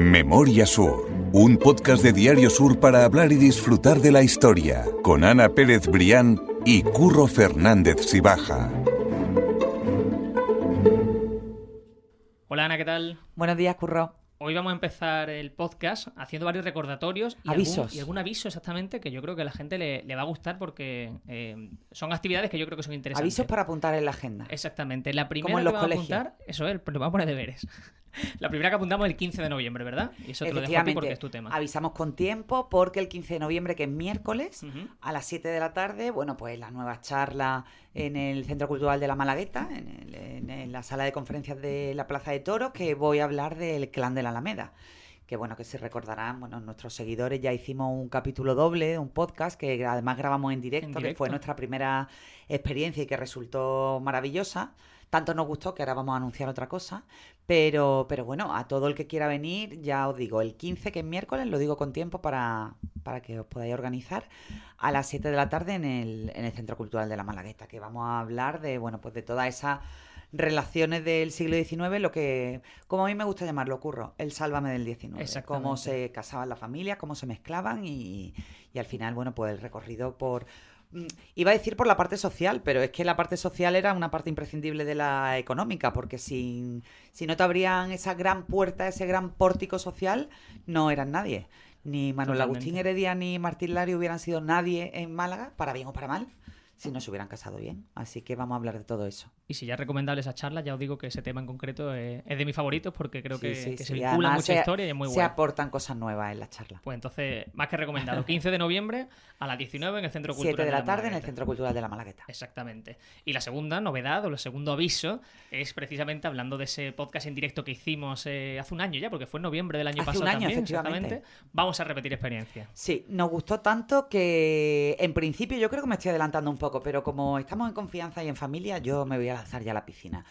Memoria Sur, un podcast de Diario Sur para hablar y disfrutar de la historia, con Ana Pérez Brián y Curro Fernández Sibaja. Hola Ana, ¿qué tal? Buenos días, Curro. Hoy vamos a empezar el podcast haciendo varios recordatorios y Avisos. Algún, y algún aviso exactamente que yo creo que a la gente le, le va a gustar porque eh, son actividades que yo creo que son interesantes. Avisos para apuntar en la agenda. Exactamente. La primera Como en que los vamos colegios. a apuntar, eso es, pero vamos a poner deberes. La primera que apuntamos es el 15 de noviembre, ¿verdad? Y eso te lo dejo a ti porque es tu tema. avisamos con tiempo porque el 15 de noviembre, que es miércoles, a las 7 de la tarde, bueno, pues la nueva charla en el Centro Cultural de la Malagueta, en, el- en- la sala de conferencias de la Plaza de Toros, que voy a hablar del clan de la Alameda. Que bueno, que se recordarán, bueno, nuestros seguidores ya hicimos un capítulo doble, un podcast que además grabamos en directo, En que directo. fue nuestra primera experiencia y que resultó maravillosa. Tanto nos gustó que ahora vamos a anunciar otra cosa. Pero, pero bueno, a todo el que quiera venir, ya os digo, el 15, que es miércoles, lo digo con tiempo para, para que os podáis organizar, a las 7 de la tarde en el, en el Centro Cultural de la Malagueta, que vamos a hablar de, bueno, pues de todas esas relaciones del siglo XIX, lo que, como a mí me gusta llamarlo, curro, el sálvame del XIX. Cómo se casaban las familias, cómo se mezclaban y, y al final, bueno, pues el recorrido por... mm, Iba a decir por la parte social, pero es que la parte social era una parte imprescindible de la económica, porque sin, si no te abrían esa gran puerta, ese gran pórtico social, no eran nadie. Ni Manuel Totalmente. Agustín Heredia ni Martín Lario hubieran sido nadie en Málaga, para bien o para mal, si no se hubieran casado bien. Así que vamos a hablar de todo eso. Y si ya es recomendable esa charla, ya os digo que ese tema en concreto es, es de mis favoritos porque creo Sí, que, sí, que sí. se vincula Además, mucha se- historia y es muy Se bueno. aportan cosas nuevas en la charla. Pues entonces, más que recomendado. 15 de noviembre a las 19 en el Centro Cultural 7 de la tarde en el Malagueta. Centro Cultural de la Malagueta. Exactamente. Y la segunda novedad o el segundo aviso es precisamente hablando de ese podcast en directo que hicimos eh, hace un año ya, porque fue en noviembre del año Hace pasado un año, también, efectivamente. exactamente. Vamos a repetir experiencia. Sí, nos gustó tanto que en principio yo creo que me estoy adelantando un poco, pero como estamos en confianza y en familia, yo me voy a lanzar ya a la piscina.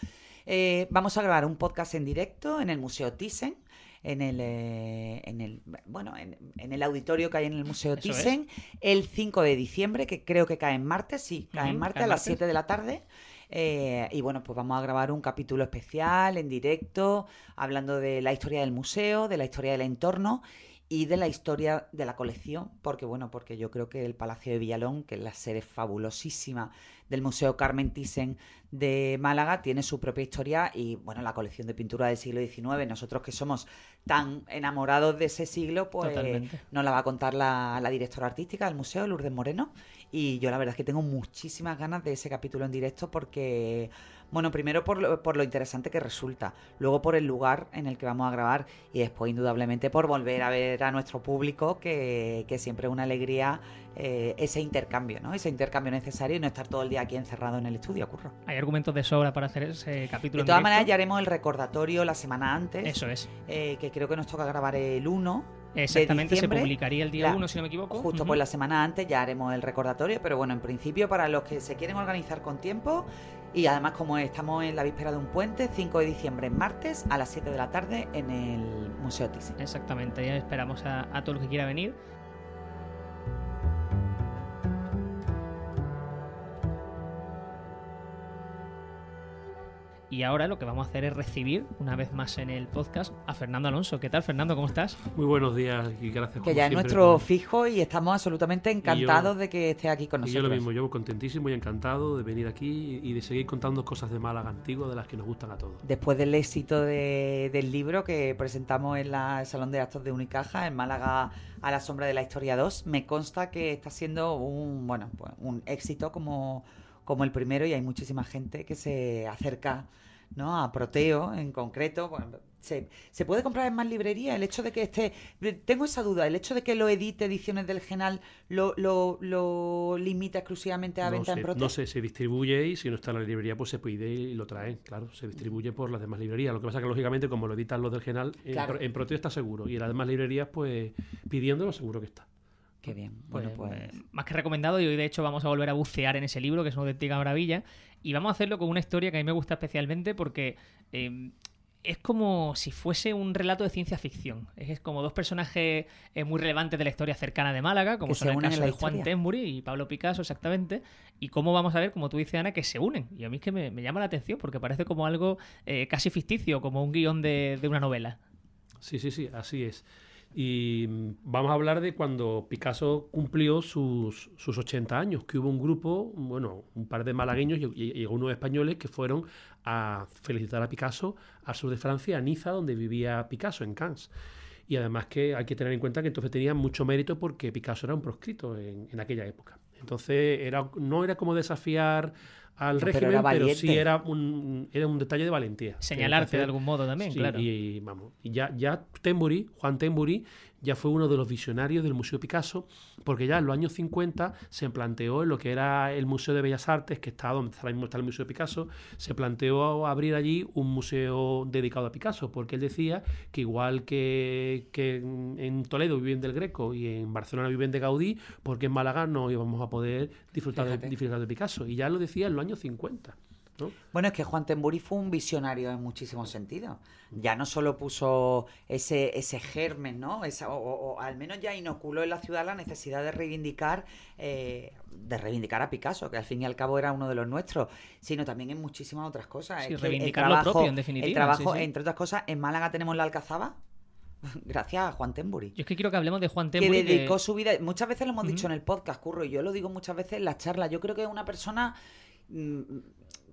Eh, vamos a grabar un podcast en directo en el Museo Thyssen, en el, eh, en el bueno, en, en el auditorio que hay en el Museo Eso es. Thyssen, el 5 de diciembre, que creo que cae en martes, sí, cae en martes a las martes. 7 de la tarde. Eh, y bueno, pues vamos a grabar un capítulo especial en directo, hablando de la historia del museo, de la historia del entorno y de la historia de la colección, porque bueno, porque yo creo que el Palacio de Villalón, que es la sede fabulosísima del Museo Carmen Thyssen de Málaga, tiene su propia historia y bueno, la colección de pintura del siglo XIX, nosotros que somos tan enamorados de ese siglo, pues Totalmente. nos la va a contar la, la directora artística del museo, Lourdes Moreno, y yo la verdad es que tengo muchísimas ganas de ese capítulo en directo porque, bueno, primero por lo, por lo interesante que resulta, luego por el lugar en el que vamos a grabar y después indudablemente por volver a ver a nuestro público, que, que siempre es una alegría eh, ese intercambio, ¿no? Ese intercambio necesario y no estar todo el día aquí encerrado en el estudio, curro. Hay argumentos de sobra para hacer ese capítulo De todas maneras, ya haremos el recordatorio la semana antes, Eso es. eh, que creo que nos toca grabar el 1 Exactamente, se publicaría el día la- 1, si no me equivoco. Justo Ujú. pues la semana antes ya haremos el recordatorio, pero bueno, en principio para los que se quieren organizar con tiempo y además como estamos en la víspera de un puente, 5 de diciembre, martes a las 7 de la tarde en el Museo Thyssen. Exactamente, ya esperamos a, a todo el que quiera venir. Y ahora lo que vamos a hacer es recibir, una vez más en el podcast, a Fernando Alonso. ¿Qué tal, Fernando? ¿Cómo estás? Muy buenos días y gracias Que como ya es nuestro por- fijo y estamos absolutamente encantados de que esté aquí con Y nosotros. yo lo mismo, yo contentísimo y encantado de venir aquí y de seguir contando cosas de Málaga antiguo de las que nos gustan a todos. Después del éxito de- del libro que presentamos en la- el Salón de Actos de Unicaja, en Málaga a la sombra de la historia 2, me consta que está siendo un, bueno, pues un éxito como, como el primero y hay muchísima gente que se acerca ¿no? a Proteo en concreto. Bueno, se, se puede comprar en más librerías? El hecho de que esté... Tengo esa duda, el hecho de que lo edite Ediciones del Genal lo, lo, lo limita exclusivamente a No venta sé, en Proteo. no sé, se distribuye y si no está en la librería pues se pide y lo traen, claro, se distribuye por las demás librerías. Lo que pasa que lógicamente como lo editan los del Genal, en, Claro. En Proteo está seguro y en las demás librerías pues pidiéndolo seguro que está. Qué bien. Bueno, Pues, pues... eh, más que recomendado y hoy de hecho vamos a volver a bucear en ese libro que es una auténtica maravilla y vamos a hacerlo con una historia que a mí me gusta especialmente porque eh, es como si fuese un relato de ciencia ficción. Es como dos personajes eh, muy relevantes de la historia cercana de Málaga, como Que son el caso de Juan. Temburi y Pablo Picasso, exactamente. Y cómo vamos a ver, como tú dices, Ana, que se unen. Y a mí es que me, me llama la atención porque parece como algo eh, casi ficticio, como un guion de, de una novela. Sí, sí, sí, así es. Y vamos a hablar de cuando Picasso cumplió sus, sus 80 años, que hubo un grupo, bueno, un par de malagueños y, y, unos españoles que fueron a felicitar a Picasso al sur de Francia, a Niza, donde vivía Picasso, en Cannes. Y además que hay que tener en cuenta que entonces tenía mucho mérito porque Picasso era un proscrito en, en aquella época. Entonces era, no era como desafiar al No, pero régimen, era pero, sí era un, era un detalle de valentía. Señalarte Entonces, de algún modo también, Sí, claro. Y, vamos, y ya, ya Tembury, Juan Tembury, ya fue uno de los visionarios del Museo Picasso, porque ya en los años 50 se planteó en lo que era el Museo de Bellas Artes, que está donde ahora mismo está el Museo Picasso, se planteó abrir allí un museo dedicado a Picasso, porque él decía que igual que, que en Toledo viven del Greco y en Barcelona viven de Gaudí, porque en Málaga no íbamos a poder disfrutar de, disfrutar de Picasso. Y ya lo decía en los años 50. ¿No? Bueno, es que Juan Temburi fue un visionario en muchísimos sentidos. Ya no solo puso ese, ese germen, ¿no? Esa- o, o- o al menos ya inoculó en la ciudad la necesidad de reivindicar, eh, de reivindicar a Picasso, que al fin y al cabo era uno de los nuestros, sino también en muchísimas otras cosas. Sí, Es que el reivindicar lo trabajo- propio, en definitiva, El trabajo, sí, sí. entre otras cosas, en Málaga tenemos la Alcazaba, gracias a Juan Temburi. Yo es que quiero que hablemos de Juan que Tembury. dedicó su vida. Muchas veces lo hemos dicho en el podcast, Curro, y yo lo digo muchas veces en las charlas. Yo creo que es una persona mm,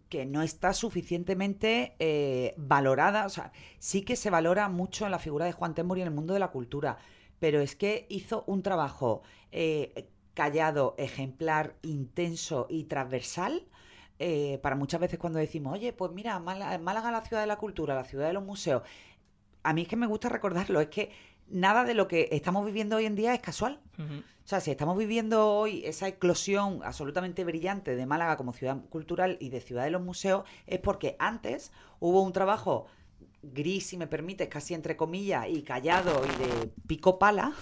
que no está suficientemente eh, valorada. O sea, sí que se valora mucho la figura de Juan Temburi en el mundo de la cultura, pero es que hizo un trabajo eh, callado, ejemplar, intenso y transversal. eh, para muchas veces cuando decimos, oye, pues mira, Málaga, la ciudad de la cultura, la ciudad de los museos, a mí es que me gusta recordarlo, es que nada de lo que estamos viviendo hoy en día es casual. O sea, si estamos viviendo hoy esa eclosión absolutamente brillante de Málaga como ciudad cultural y de ciudad de los museos, es porque antes hubo un trabajo gris, si me permites, casi entre comillas, y callado y de pico pala,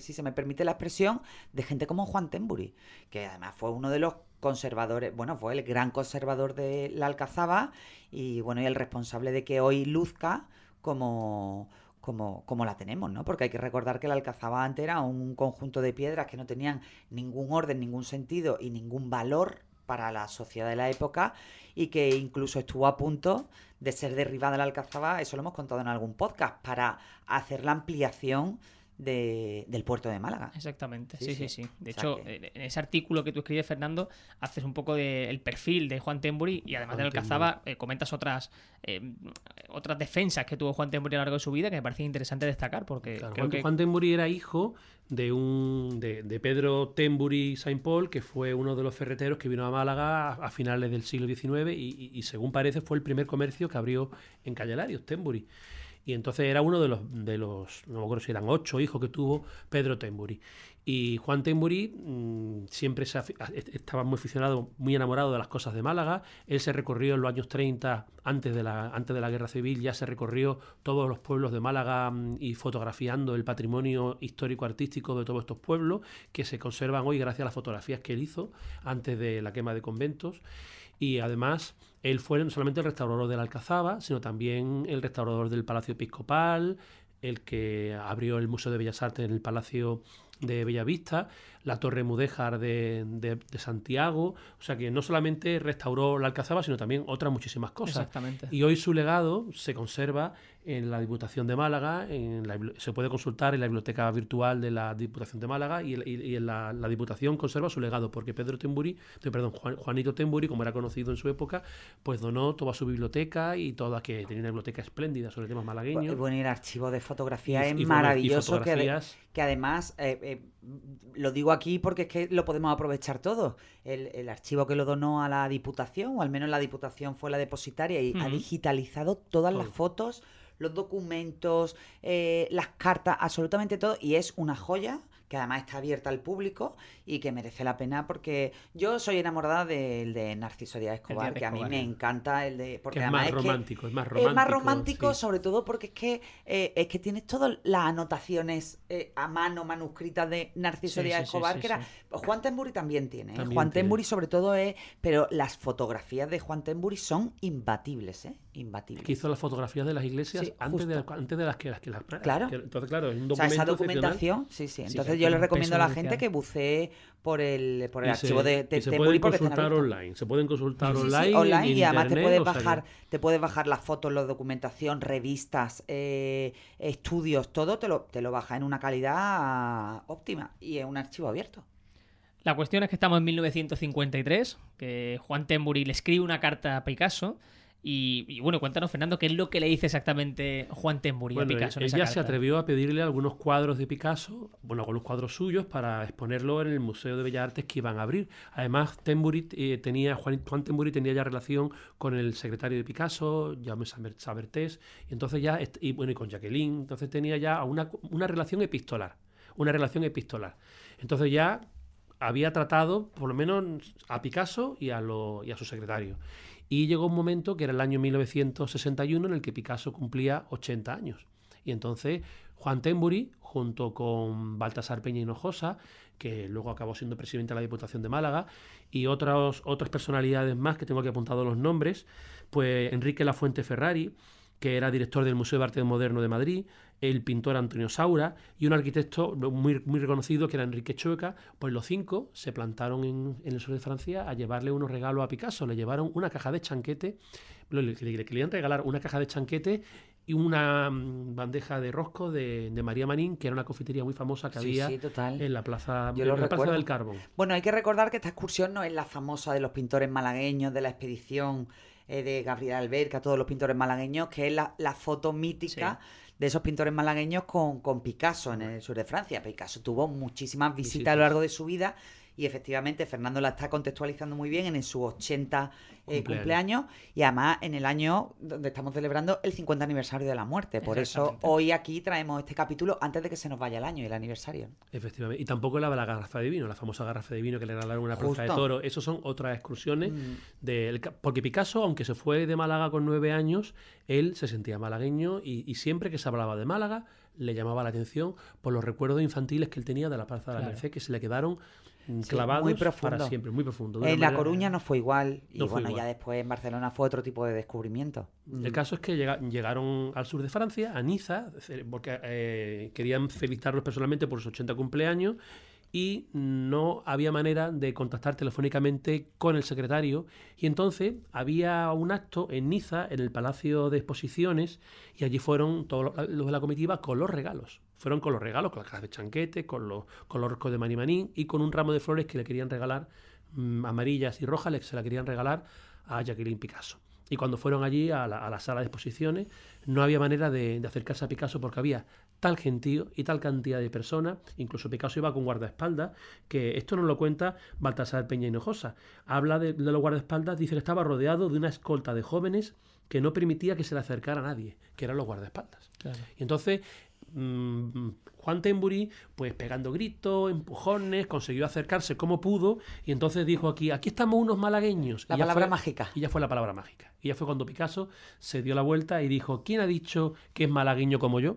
si se me permite la expresión, de gente como Juan Temburi, que además fue uno de los conservadores, bueno, fue el gran conservador de la Alcazaba y bueno, y el responsable de que hoy luzca como, como, como la tenemos, ¿no? Porque hay que recordar que la Alcazaba antes era un conjunto de piedras que no tenían ningún orden, ningún sentido y ningún valor para la sociedad de la época y que incluso estuvo a punto de ser derribada la Alcazaba, eso lo hemos contado en algún podcast, para hacer la ampliación de- del puerto de Málaga. Exactamente, Sí, sí, sí. De O sea hecho, que- en ese artículo que tú escribes, Fernando, haces un poco del perfil de Juan Tembury y además Juan de Alcazaba eh, comentas otras eh, otras defensas que tuvo Juan Tembury a lo largo de su vida que me parece interesante destacar porque Claro, creo Juan, que Juan Tembury era hijo de un de, de Pedro Tembury Saint Paul, que fue uno de los ferreteros que vino a Málaga a, a finales del siglo XIX y, y- y según parece fue el primer comercio que abrió en Callalarios, Tembury. Y entonces era uno de los, de los, no me acuerdo si eran ocho hijos que tuvo Pedro Tembury. Y Juan Tembury mm, siempre se estaba muy aficionado, muy enamorado de las cosas de Málaga. Él se recorrió en los años 30, antes de la, antes de la Guerra Civil, ya se recorrió todos los pueblos de Málaga mm, y fotografiando el patrimonio histórico-artístico de todos estos pueblos, que se conservan hoy gracias a las fotografías que él hizo antes de la quema de conventos. Y además, él fue no solamente el restaurador de la Alcazaba, sino también el restaurador del Palacio Episcopal, el que abrió el Museo de Bellas Artes en el Palacio de Bellavista, la Torre Mudéjar de, de- de Santiago. O sea que no solamente restauró la Alcazaba, sino también otras muchísimas cosas. exactamente. Y hoy su legado se conserva en la Diputación de Málaga, en la se puede consultar en la biblioteca virtual de la Diputación de Málaga y, y- y en la, la Diputación conserva su legado, porque Pedro Temburi, perdón, Juan- Juanito Temburi, como era conocido en su época, pues donó toda su biblioteca y toda, que tenía una biblioteca espléndida sobre temas malagueños. Bueno, el archivo de fotografía Y- es maravilloso, que, además, eh, eh, lo digo aquí porque es que lo podemos aprovechar todo. El, el archivo que lo donó a la Diputación, o al menos la Diputación fue la depositaria, y ha digitalizado todas las fotos, los documentos, eh, las cartas, absolutamente todo, y es una joya que además está abierta al público y que merece la pena porque yo soy enamorada del de Narciso Díaz Escobar, que a mí me encanta el de... Porque que es además más es que- romántico, es más romántico. es más romántico, sí. sobre todo porque es que eh, es que tienes todas las anotaciones eh, a mano manuscritas de Narciso Sí, Díaz sí, Escobar, que era. Juan Temburi también tiene. ¿eh? También Juan tiene. Temburi sobre todo es, pero las fotografías de Juan Temburi son imbatibles, ¿eh? Imbatibles. que hizo las fotografías de las iglesias antes, de, antes de las que las que las Claro. que- entonces claro es un O sea, documento esa documentación, sí, sí. Entonces. Yo le recomiendo a la gente que bucee por el, por el se- archivo de, de y se pueden porque consultar online. Se pueden consultar Sí, sí, online. y además te puedes o sea que- bajar, te puedes bajar las fotos, la documentación, revistas, eh, estudios, todo te lo, te lo baja en una calidad óptima y en un archivo abierto. La cuestión es que estamos en 1953, que Juan Tembury le escribe una carta a Picasso. Y, y bueno, cuéntanos, Fernando, ¿qué es lo que le dice exactamente Juan Tembury Bueno, a Picasso? en esa ya se atrevió a pedirle algunos cuadros de Picasso, bueno, algunos cuadros suyos para exponerlo en el Museo de Bellas Artes que iban a abrir. Además, Tembury eh, tenía, Juan, Juan Tembury tenía ya relación con el secretario de Picasso, Jaume Saber- Sabertés, y entonces ya, y bueno, y con Jacqueline, entonces tenía ya una, una relación epistolar, una relación epistolar. Entonces ya había tratado, por lo menos, a Picasso y a, lo- y a su secretario. Y llegó un momento que era el año 1961 en el que Picasso cumplía 80 años. Y entonces Juan Tembury, junto con Baltasar Peña Hinojosa, que luego acabó siendo presidente de la Diputación de Málaga, y otras, otras personalidades más que tengo aquí apuntados los nombres, pues Enrique Lafuente Ferrari, que era director del Museo de Arte Moderno de Madrid, el pintor Antonio Saura y un arquitecto muy, muy reconocido que era Enrique Chueca, pues los cinco se plantaron en, en el sur de Francia a llevarle unos regalos a Picasso. Le llevaron una caja de chanquete, le, le- le querían regalar una caja de chanquete y una mm, bandeja de rosco de, de María Manín, que era una confitería muy famosa que Sí, había sí, en la plaza, Yo en lo la plaza del Carbón. Bueno, hay que recordar que esta excursión no es la famosa de los pintores malagueños, de la expedición eh, de Gabriel Alberca, todos los pintores malagueños, que es la, la foto mítica de esos pintores malagueños con, con Picasso en el sur de Francia. Picasso tuvo muchísimas visitas Visitas. a lo largo de su vida y efectivamente Fernando la está contextualizando muy bien en sus 80 eh, Cumpleaños. cumpleaños y además en el año donde estamos celebrando el 50 aniversario de la muerte. Por eso hoy aquí traemos este capítulo antes de que se nos vaya el año y el aniversario. Efectivamente. Y tampoco la, la garrafa de vino, la famosa garrafa de vino que le regalaron una plaza de toro. Esos son otras excursiones. Mm. del porque Picasso, aunque se fue de Málaga con nueve años, él se sentía malagueño y, y siempre que se hablaba de Málaga le llamaba la atención por los recuerdos infantiles que él tenía de la Plaza de la Claro. Merced, que se le quedaron Sí, clavados muy profundo. para siempre, muy profundo. En La Coruña no fue igual y No bueno, igual. ya después en Barcelona fue otro tipo de descubrimiento. El caso es que llega- llegaron al sur de Francia, a Niza, ce- porque eh, querían felicitarlos personalmente por sus 80 cumpleaños y no había manera de contactar telefónicamente con el secretario. Y entonces había un acto en Niza, en el Palacio de Exposiciones, y allí fueron todos los de la comitiva con los regalos. Fueron con los regalos, con las cajas de chanquete, con los, con los roscos de Manimanín y con un ramo de flores que le querían regalar, mm, amarillas y rojas, le- se la querían regalar a Jacqueline Picasso. Y cuando fueron allí a la, a la sala de exposiciones, no había manera de, de acercarse a Picasso porque había tal gentío y tal cantidad de personas, incluso Picasso iba con guardaespaldas, que esto nos lo cuenta Baltasar Peña Hinojosa. Habla de, de los guardaespaldas, dice que estaba rodeado de una escolta de jóvenes que no permitía que se le acercara a nadie, que eran los guardaespaldas. Claro. Y entonces mm, Juan Tembury, pues pegando gritos, empujones, consiguió acercarse como pudo y entonces dijo aquí, aquí estamos unos malagueños. La Y palabra fue- mágica. Y ya fue la palabra mágica. Y ya fue cuando Picasso se dio la vuelta y dijo, ¿quién ha dicho que es malagueño como yo?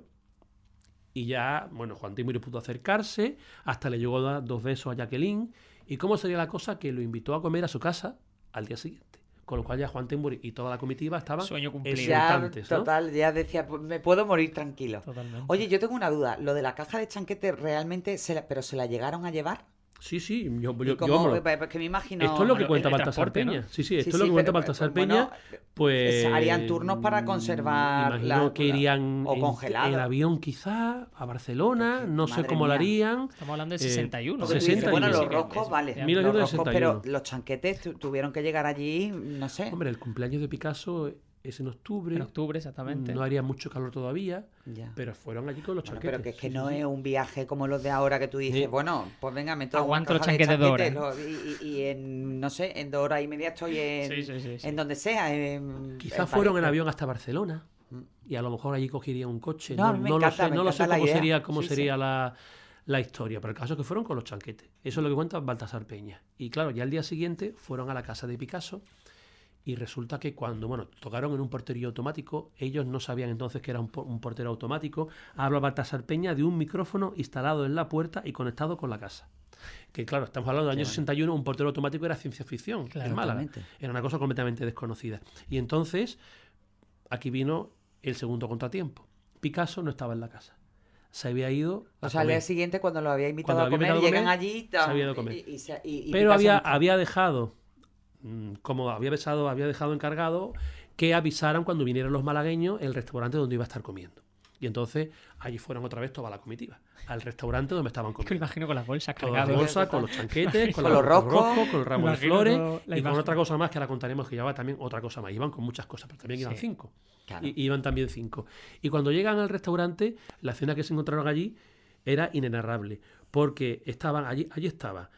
Y ya, bueno, Juan Tembury pudo acercarse, hasta le llegó dos besos a Jacqueline. ¿Y cómo sería la cosa? Que lo invitó a comer a su casa al día siguiente. Con lo cual ya Juan Tembury y toda la comitiva estaban Sueño cumplido. Ya, exultantes, ¿no? total, ya decía, "Pues me puedo morir tranquilo. Totalmente. Oye, yo tengo una duda. Lo de la caja de chanquete realmente, se la- pero se la llegaron a llevar. Sí, sí, yo, ¿Y yo- yo cómo? me lo- Pues que me imagino. Esto es lo que Bueno, cuenta el Baltasar. Peña. Sí, sí, esto Sí, es lo sí, que cuenta pero, Baltasar pues, Peña. bueno, Pues harían turnos para conservar Imagino la- que irían o en- congelado. en, avión quizá a Barcelona, Porque, no sé cómo lo harían. Estamos hablando de Eh, 61. Porque tú 60 dices, bueno, y- los roscos, vale. Los 1961. roscos, pero los chanquetes tu- tuvieron que llegar allí, no sé. Hombre, el cumpleaños de Picasso es en octubre. En octubre, exactamente. No haría mucho calor todavía, Ya. pero fueron allí con los Bueno, chanquetes. pero que es que Sí, no sí, es un viaje como los de ahora que tú dices, Sí. bueno, pues venga, me tomo Aguanto los de dos horas. y, y- y en, no sé, en dos horas y media estoy en, Sí, sí, sí, sí. en donde sea. En, Quizá en fueron en avión hasta Barcelona Mm. y a lo mejor allí cogerían un coche. No, No, me lo sé, me no lo sé cómo idea. sería, cómo Sí, sí. sería La, la historia, pero el caso es que fueron con los chanquetes. Eso es lo que cuenta Baltasar Peña. Y claro, ya al día siguiente fueron a la casa de Picasso y resulta que cuando, bueno, tocaron en un porterío automático, ellos no sabían entonces que era un, po- un portero automático, habla Baltasar Peña de un micrófono instalado en la puerta y conectado con la casa. Que claro, estamos hablando del año Qué 61, un portero automático era ciencia ficción Claro, en Málaga. Era una cosa completamente desconocida. Y entonces, aquí vino el segundo contratiempo. Picasso no estaba en la casa. se había ido. O sea, al día siguiente, cuando lo había invitado Cuando a había comer, invitado a llegan allí se había ido a comer. y- Pero había, había dejado, como había besado, había dejado encargado que avisaran cuando vinieran los malagueños el restaurante donde iba a estar comiendo. Y entonces allí fueron otra vez toda la comitiva, al restaurante donde estaban Es que me comiendo. imagino con las bolsas cargadas. las bolsas, con los chanquetes, con, Con la- los roscos. con el ramo Me de flores y con otra cosa más que ahora contaremos que llevaba también otra cosa más. Iban con muchas cosas, pero también iban cinco. Claro. Y, iban también cinco. Y cuando llegan al restaurante, la cena que se encontraron allí era inenarrable, porque estaban allí, allí estaba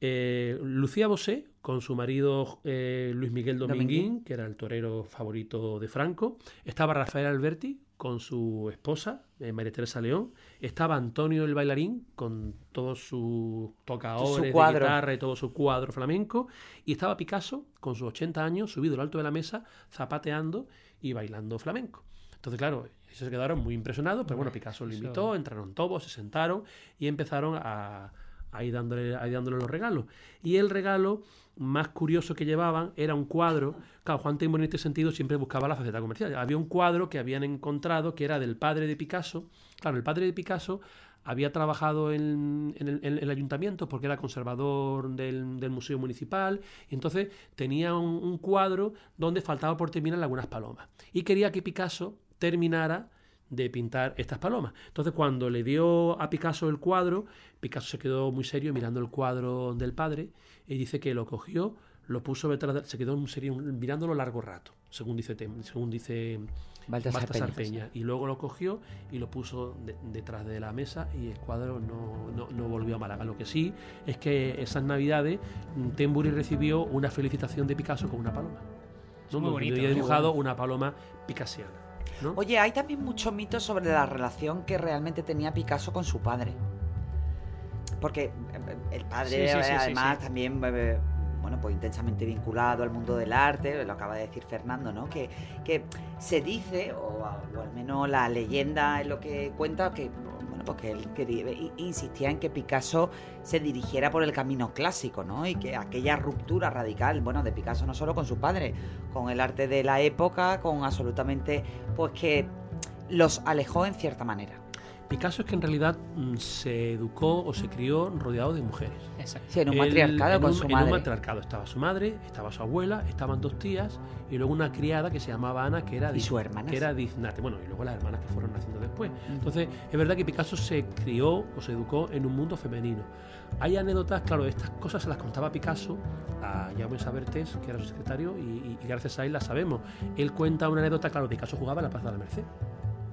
eh, Lucía Bosé con su marido eh, Luis Miguel Dominguín, Dominguín. que era el torero favorito de Franco, estaba Rafael Alberti con su esposa, eh, María Teresa León, estaba Antonio el bailarín con todos sus tocadores de cuadro. guitarra y todo su cuadro flamenco, y estaba Picasso con sus 80 años subido al alto de la mesa, zapateando y bailando flamenco. Entonces, claro, ellos se quedaron muy impresionados, pero bueno, Picasso lo invitó, entraron todos, se sentaron y empezaron a, a ir dándole, a ir dándole los regalos. Y el regalo más curioso que llevaban era un cuadro. Claro, Juan Tembor en este sentido siempre buscaba la faceta comercial. Había un cuadro que habían encontrado que era del padre de Picasso. Claro, el padre de Picasso había trabajado en, en el ayuntamiento porque era conservador del, del museo municipal y entonces tenía un, un cuadro donde faltaba por terminar algunas palomas y quería que Picasso terminara de pintar estas palomas. Entonces cuando le dio a Picasso el cuadro, Picasso se quedó muy serio mirando el cuadro del padre y dice que lo cogió, lo puso detrás, de- se quedó en serio mirándolo largo rato, según dice, Tem- según dice Baltasar Baltasar Peña. Peña. Y luego lo cogió y lo puso de- detrás de la mesa y el cuadro no, no- no volvió a Málaga. Lo que sí es que esas navidades mm, Tembury recibió una felicitación de Picasso con una paloma. ¿no? muy bonito, había muy dibujado una paloma picasiana. ¿No? Oye, hay también muchos mitos sobre la relación que realmente tenía Picasso con su padre. Porque eh, el padre, Sí, sí, sí, eh, además, también, eh, bueno, pues intensamente vinculado al mundo del arte, lo acaba de decir Fernando, ¿no? Que, que se dice, o, o al menos la leyenda es lo que cuenta, que, bueno, pues que él insistía en que Picasso se dirigiera por el camino clásico, ¿no? Y que aquella ruptura radical, bueno, de Picasso no solo con su padre, con el arte de la época, con absolutamente, pues que los alejó en cierta manera. Picasso es que en realidad mm, se educó o se crió rodeado de mujeres. Exacto. Sí, en un Él- matriarcado en con un- su En madre. un matriarcado estaba su madre, estaba su abuela, estaban dos tías y luego una criada que se llamaba Ana, que era, Y sus hermanas. que era diznate. Bueno, y luego las hermanas que fueron naciendo después. Entonces, es verdad que Picasso se crió o se educó en un mundo femenino. Hay anécdotas, claro, estas cosas se las contaba Picasso a Jaume Sabertés, que era su secretario, y, y- y gracias a él las sabemos. Él cuenta una anécdota, claro, Picasso jugaba en la Plaza de la Merced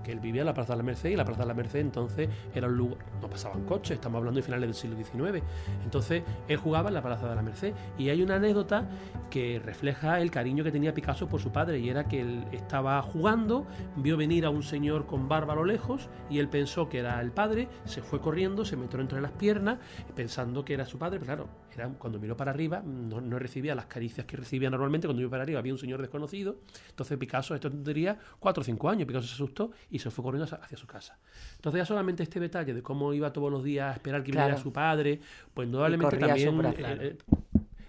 que él vivía en la Plaza de la Merced y la Plaza de la Merced entonces era un lugar, no pasaban coches, estamos hablando de finales del siglo XIX. Entonces él jugaba en la Plaza de la Merced. Y hay una anécdota que refleja el cariño que tenía Picasso por su padre y era que él estaba jugando, vio venir a un señor con barba a lo lejos y él pensó que era el padre, se fue corriendo, se metió entre las piernas pensando que era su padre, pero claro, era, cuando miró para arriba no, recibía las caricias que recibía normalmente, cuando miró para arriba había un señor desconocido, entonces Picasso, esto tendría 4 o 5 años, Picasso se asustó y se fue corriendo hacia, su casa. Entonces ya solamente este detalle de cómo iba todos los días a esperar que Claro. viniera su padre, pues indudablemente también... eh, claro. eh,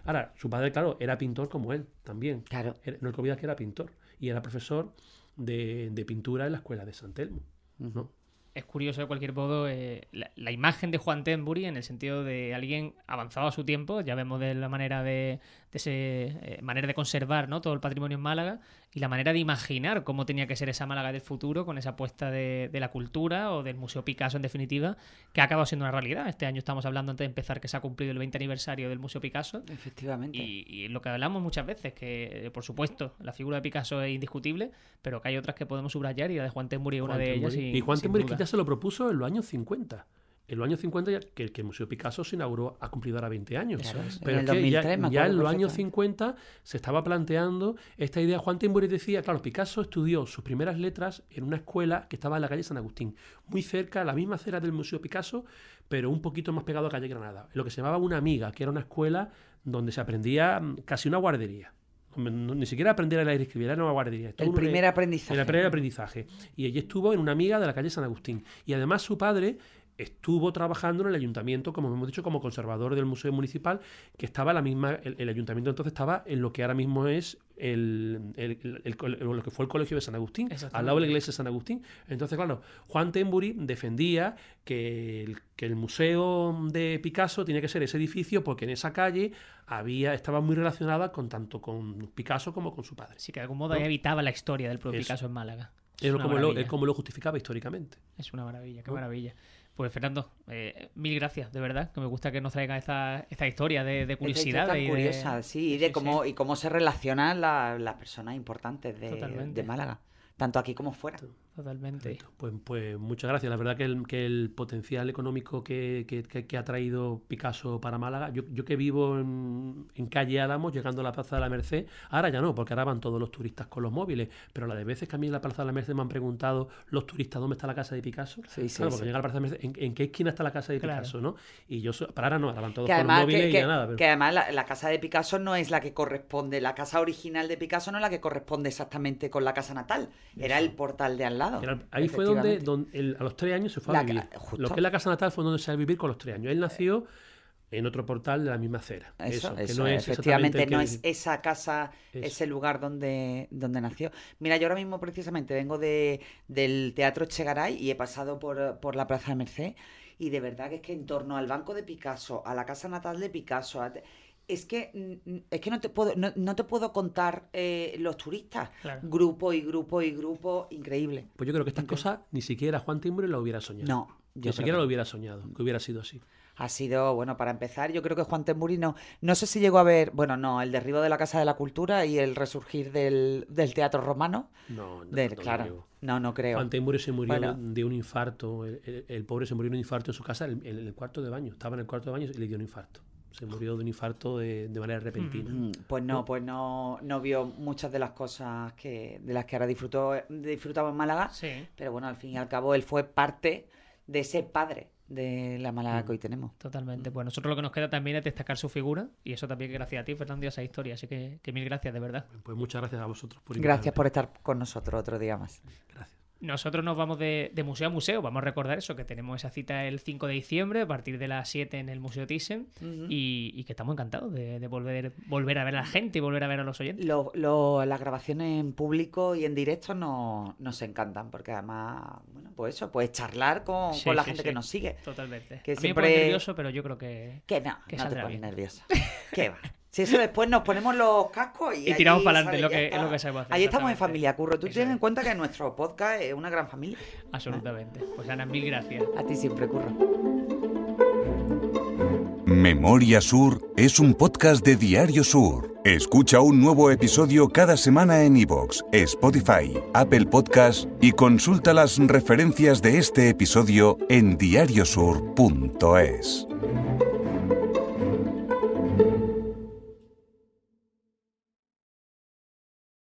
ahora, su padre, claro, era pintor como él también. Claro. No que olvidar que era pintor y era profesor de, de pintura en la escuela de San Telmo. ¿no? Es curioso de cualquier modo eh, la, la imagen de Juan Tenbury en el sentido de alguien avanzado a su tiempo, ya vemos de la manera de, de ese, eh, manera de conservar ¿no? todo el patrimonio en Málaga y la manera de imaginar cómo tenía que ser esa Málaga del futuro con esa apuesta de, de la cultura o del Museo Picasso en definitiva, que ha acabado siendo una realidad. Este año estamos hablando antes de empezar que se ha cumplido el 20 aniversario del Museo Picasso Efectivamente. y, y lo que hablamos muchas veces, que eh, por supuesto la figura de Picasso es indiscutible, pero que hay otras que podemos subrayar y la de Juan Tenbury es una Juan de ellas. Y Juan que duda. Ya se lo propuso en los años 50. En los años 50 ya, que, que el Museo Picasso se inauguró, ha cumplido ahora 20 años. Claro, en Pero es que ya, 2003 me ya en los años perfectamente. 50 se estaba planteando esta idea. Juan Tembury decía, claro, Picasso estudió sus primeras letras en una escuela que estaba en la calle San Agustín, muy cerca, la misma acera del Museo Picasso, pero un poquito más pegado a calle Granada. Lo que se llamaba una amiga, que era una escuela donde se aprendía mm, casi una guardería. No- Ni siquiera aprender a leer y escribir, era una guardería. El primer aprendizaje. el primer aprendizaje. Y allí estuvo en una amiga de la calle San Agustín. Y además su padre estuvo trabajando en el ayuntamiento, como hemos dicho, como conservador del Museo Municipal, que estaba la misma, el, ayuntamiento entonces estaba en lo que ahora mismo es el, lo que fue el Colegio de San Agustín, al lado de la iglesia de San Agustín. Entonces, claro, Juan Tembury defendía que el, que el museo de Picasso tenía que ser ese edificio porque en esa calle había estaba muy relacionada con tanto con Picasso como con su padre. Sí, que de algún modo evitaba la historia del propio Picasso en Málaga. Es, como lo, como lo justificaba históricamente. Es una maravilla, qué maravilla. Pues Fernando, eh, mil gracias, de verdad, que me gusta que nos traigan esta, esta historia de, curiosidad. y curiosa, sí, y de cómo, y cómo se relacionan las personas importantes de, de Málaga, tanto aquí como fuera. Totalmente. Pues, pues muchas gracias. La verdad que el, que el potencial económico que, que, ha traído Picasso para Málaga, yo, yo que vivo en, en, calle Álamos, llegando a la Plaza de la Merced, ahora ya no, porque ahora van todos los turistas con los móviles, pero la de veces que a mí en la Plaza de la Merced me han preguntado los turistas dónde está la casa de Picasso. Sí, sí, claro, porque llega a la Plaza de la Merced, ¿en, qué esquina está la casa de Picasso? ¿no? Y yo, para ahora no, ahora van todos con los móviles y ya nada. Que además la, casa de Picasso no es la que corresponde, la casa original de Picasso no es la que corresponde exactamente con la casa natal, era el portal de al lado. ahí fue donde, a los tres años se fue a vivir. Lo que es la casa natal fue donde se va a vivir con los tres años. Él nació en otro portal de la misma acera. Eso, no es efectivamente no es esa casa, ese lugar donde, donde nació. Mira, yo ahora mismo precisamente vengo de, del Teatro Chegaray y he pasado por, por la Plaza de Merced y de verdad que es que en torno al banco de Picasso, a la casa natal de Picasso, es que es que no te puedo no, te puedo contar eh, los turistas. Grupo y grupo y grupo increíble. Pues yo creo que estas cosas ni siquiera Juan Timbre lo hubiera soñado. No ni siquiera lo hubiera soñado que hubiera sido así. Ha sido, bueno, para empezar, yo creo que Juan Temburi no, no sé si llegó a ver, bueno, no, el derribo de la Casa de la Cultura y el resurgir del, teatro romano. No, no, claro. No, no creo. Juan Temburi se murió de un infarto, el, pobre se murió de un infarto en su casa, en, el cuarto de baño, estaba en el cuarto de baño y le dio un infarto se murió de un infarto de, manera repentina. Mm, pues no, pues no, no vio muchas de las cosas que de las que ahora disfrutó disfrutaba en Málaga. Pero bueno, al fin y al cabo él fue parte de ese padre de la Málaga que hoy tenemos. Totalmente. Pues nosotros lo que nos queda también es destacar su figura y eso también gracias a ti, Fernando, y a esa historia. Así que, que mil gracias, de verdad. Pues muchas gracias a vosotros por Gracias por estar con nosotros otro día más. Gracias. Nosotros nos vamos de, museo a museo, vamos a recordar eso, que tenemos esa cita el 5 de diciembre a partir de las 7 en el Museo Thyssen y, que estamos encantados de, volver, volver a ver a la gente y volver a ver a los oyentes. las grabaciones en público y en directo no, nos encantan, porque además, bueno, pues eso, puedes charlar con, la gente que nos sigue. Totalmente. Que a mí siempre... me nervioso, pero yo creo que... Que no, que no te pones nervioso. ¿Qué va? Si eso después nos ponemos los cascos y, y tiramos para adelante, lo que, es lo que sabemos hacer. Ahí estamos en familia, Curro. Tú tienes en cuenta que nuestro podcast es una gran familia. Absolutamente. Pues Ana, mil gracias. A ti siempre, Curro. Memoria Sur es un podcast de Diario Sur. Escucha un nuevo episodio cada semana en iVoox, Spotify, Apple Podcast y consulta las referencias de este episodio en diariosur.es.